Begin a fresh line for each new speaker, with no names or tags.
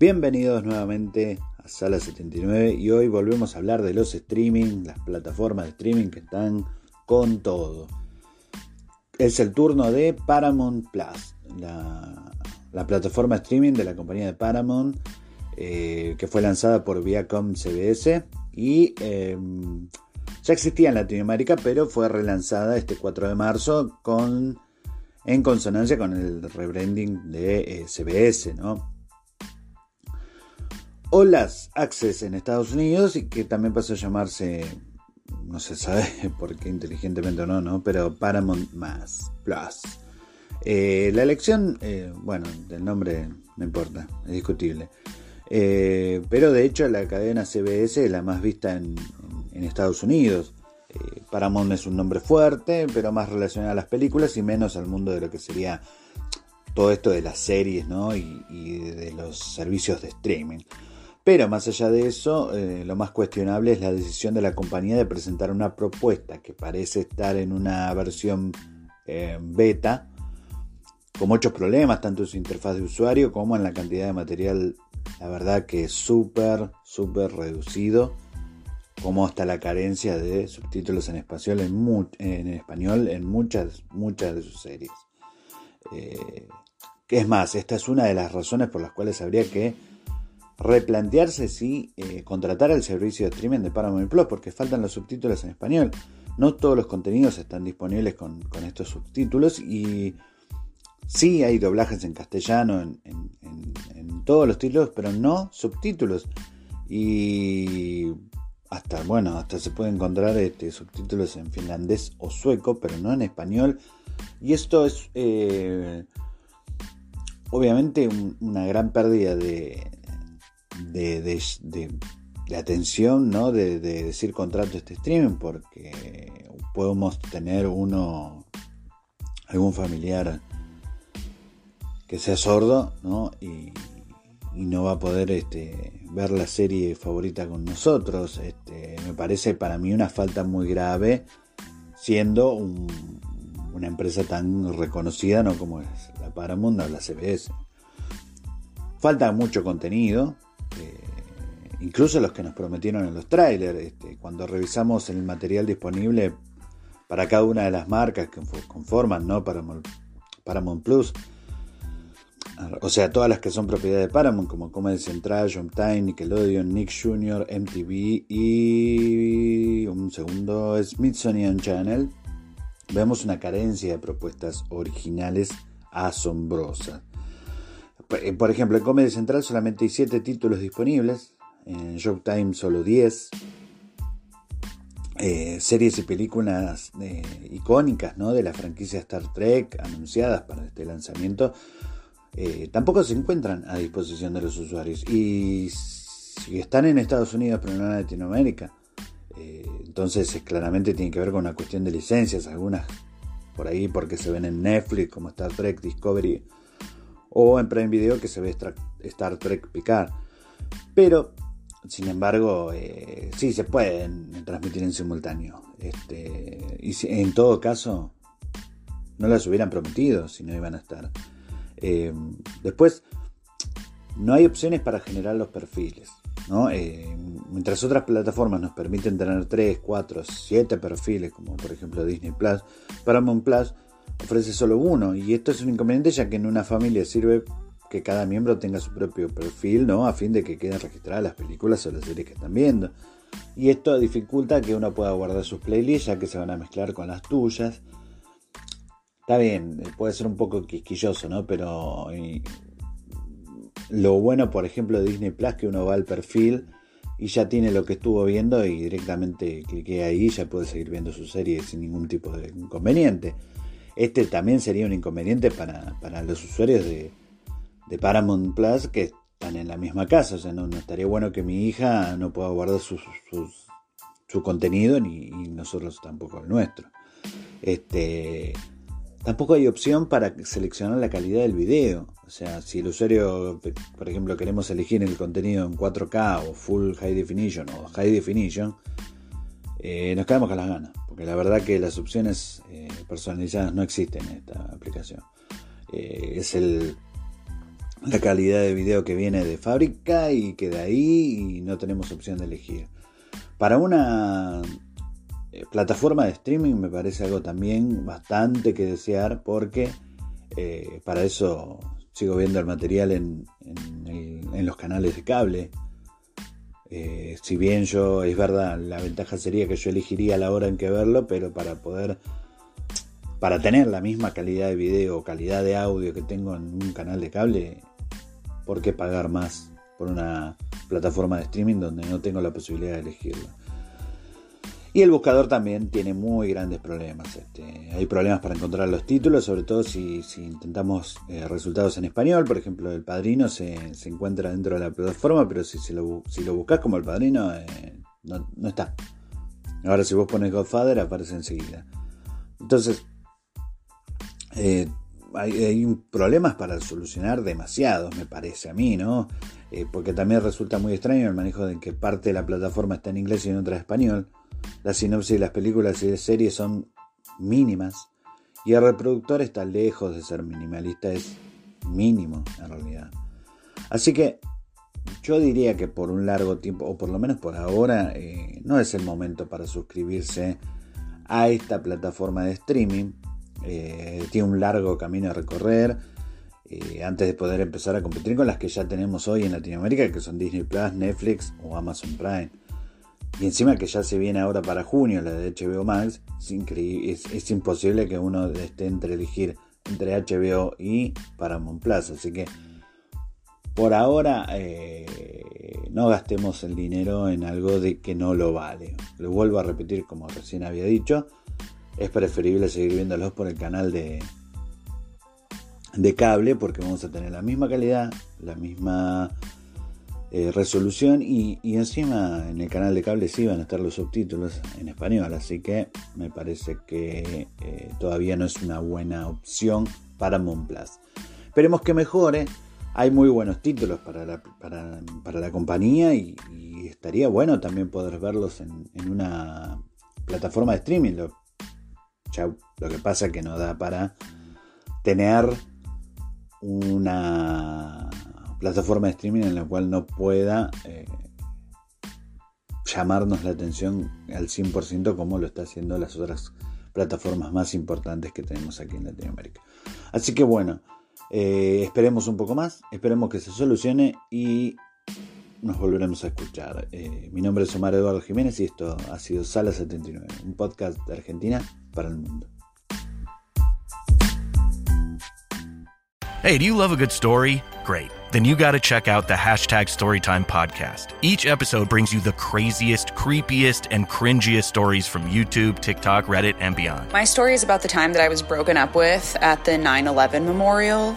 Bienvenidos nuevamente a Sala 79 y hoy volvemos a hablar de los streaming, las plataformas de streaming que están con todo. Es el turno de Paramount Plus, la, plataforma streaming de la compañía de Paramount eh, que fue lanzada por Viacom CBS y em, ya existía en Latinoamérica pero fue relanzada este 4 de marzo con, en consonancia con el rebranding de CBS, eh, ¿no? O las Access en Estados Unidos y que también pasó a llamarse, no se sabe por qué inteligentemente o no, ¿no? pero Paramount Plus. Eh, la elección, eh, bueno, del nombre no importa, es discutible. Eh, pero de hecho la cadena CBS es la más vista en, Estados Unidos. Paramount es un nombre fuerte, pero más relacionado a las películas y menos al mundo de lo que sería todo esto de las series ¿no? y de los servicios de streaming. Pero más allá de eso, eh, lo más cuestionable es la decisión de la compañía de presentar una propuesta que parece estar en una versión eh, beta, con muchos problemas, tanto en su interfaz de usuario como en la cantidad de material, la verdad que es súper, súper reducido, como hasta la carencia de subtítulos en español en, español en muchas, muchas de sus series. Eh, es más, esta es una de las razones por las cuales habría que replantearse si eh, contratar el servicio de streaming de Paramount Plus, porque faltan los subtítulos en español. No todos los contenidos están disponibles con, estos subtítulos y sí hay doblajes en castellano en, todos los títulos, pero no subtítulos. Y hasta, bueno, hasta se puede encontrar este, subtítulos en finlandés o sueco, pero no en español. Y esto es eh, obviamente una gran pérdida de, de, atención, ¿no? De, decir contrato este streaming, porque podemos tener uno, algún familiar que sea sordo, ¿no? Y, no va a poder este, ver la serie favorita con nosotros. Este, me parece para mí una falta muy grave, siendo una empresa tan reconocida, ¿no? Como es la Paramount o la CBS. Falta mucho contenido, incluso los que nos prometieron en los trailers. Este, cuando revisamos el material disponible para cada una de las marcas que conforman ¿no? Paramount, Paramount Plus, o sea, todas las que son propiedad de Paramount, como Comedy Central, Time, Nickelodeon, Nick Jr., MTV y un segundo Smithsonian Channel, vemos una carencia de propuestas originales asombrosas. Eh, por ejemplo, en Comedy Central solamente hay 7 títulos disponibles, en Showtime solo 10. Eh, series y películas eh, icónicas ¿no? de la franquicia Star Trek anunciadas para este lanzamiento tampoco se encuentran a disposición de los usuarios. Y si están en Estados Unidos pero no en Latinoamérica, Eh, entonces claramente tiene que ver con una cuestión de licencias, algunas por ahí porque se ven en Netflix como Star Trek Discovery o en Prime Video que se ve Star Trek Picard. Pero, sin embargo, eh, sí se pueden transmitir en simultáneo. Este, y en todo caso, no las hubieran prometido si no iban a estar. Eh, después, no hay opciones para generar los perfiles. Eh, mientras otras plataformas nos permiten tener 3, 4, 7 perfiles, como por ejemplo Disney Plus, Paramount Plus ofrece solo uno. Y esto es un inconveniente ya que en una familia sirve que cada miembro tenga su propio perfil, ¿no? A fin de que queden registradas las películas o las series que están viendo. Y esto dificulta que uno pueda guardar sus playlists ya que se van a mezclar con las tuyas. Está bien, puede ser un poco quisquilloso, ¿no? Pero lo bueno, por ejemplo, de Disney Plus, que uno va al perfil y ya tiene lo que estuvo viendo y directamente clique ahí y ya puede seguir viendo su serie sin ningún tipo de inconveniente. Este también sería un inconveniente para, los usuarios de, Paramount Plus que están en la misma casa. O sea, no, estaría bueno que mi hija no pueda guardar su contenido ni nosotros tampoco el nuestro. Este, Tampoco hay opción para seleccionar la calidad del video. O sea, si el usuario, por ejemplo, queremos elegir el contenido en 4K o Full High Definition o High Definition, eh, nos quedamos con las ganas. Porque la verdad que las opciones eh, personalizadas no existen en esta aplicación. Eh, es el, la calidad de video que viene de fábrica y queda ahí y no tenemos opción de elegir. Para una eh, plataforma de streaming me parece algo también bastante que desear porque eh, para eso sigo viendo el material en, los canales de cable. Eh, si bien yo, es verdad, la ventaja sería que yo elegiría la hora en que verlo, pero para poder, para tener la misma calidad de video o calidad de audio que tengo en un canal de cable, ¿por qué pagar más por una plataforma de streaming donde no tengo la posibilidad de elegirlo? Y el buscador también tiene muy grandes problemas. Este, hay problemas para encontrar los títulos, sobre todo si, intentamos eh, resultados en español. Por ejemplo, El Padrino se, encuentra dentro de la plataforma, pero si, lo, si lo buscas como El Padrino, eh, no, está. Ahora si vos pones Godfather, aparece enseguida. Entonces, eh, hay, problemas para solucionar demasiados, me parece a mí, ¿no? porque también resulta muy extraño el manejo de que parte de la plataforma está en inglés y en otra en español la sinopsis de las películas y de series son mínimas y el reproductor está lejos de ser minimalista, es mínimo en realidad. Así que yo diría que por un largo tiempo, o por lo menos por ahora, eh, no es el momento para suscribirse a esta plataforma de streaming. Eh, tiene un largo camino a recorrer eh, antes de poder empezar a competir con las que ya tenemos hoy en Latinoamérica, que son Disney Plus, Netflix o Amazon Prime. Y encima que ya se viene ahora para junio la de HBO Max, es, es, imposible que uno esté entre elegir entre HBO y Paramount Plus. Así que por ahora eh, no gastemos el dinero en algo de que no lo vale. Lo vuelvo a repetir como recién había dicho. Es preferible seguir viéndolos por el canal de, de cable porque vamos a tener la misma calidad, la misma eh, resolución y, encima en el canal de cable sí van a estar los subtítulos en español, así que me parece que eh, todavía no es una buena opción para Plus. Esperemos que mejore, hay muy buenos títulos para la, para, la compañía y, estaría bueno también poder verlos en, una plataforma de streaming. Lo que pasa es que no da para tener una plataforma de streaming en la cual no pueda eh, llamarnos la atención al 100% como lo está haciendo las otras plataformas más importantes que tenemos aquí en Latinoamérica. Así que bueno, eh, esperemos un poco más, esperemos que se solucione y nos volveremos a escuchar. Eh, mi nombre es Omar Eduardo Jiménez y esto ha sido Sala 79, un podcast de Argentina para el mundo.
Hey, do you love a good story? Great. then you got to check out the hashtag Storytime podcast. Each episode brings you the craziest, creepiest, and cringiest stories from YouTube, TikTok, Reddit, and beyond.
My story is about the time that I was broken up with at the 9 11 memorial.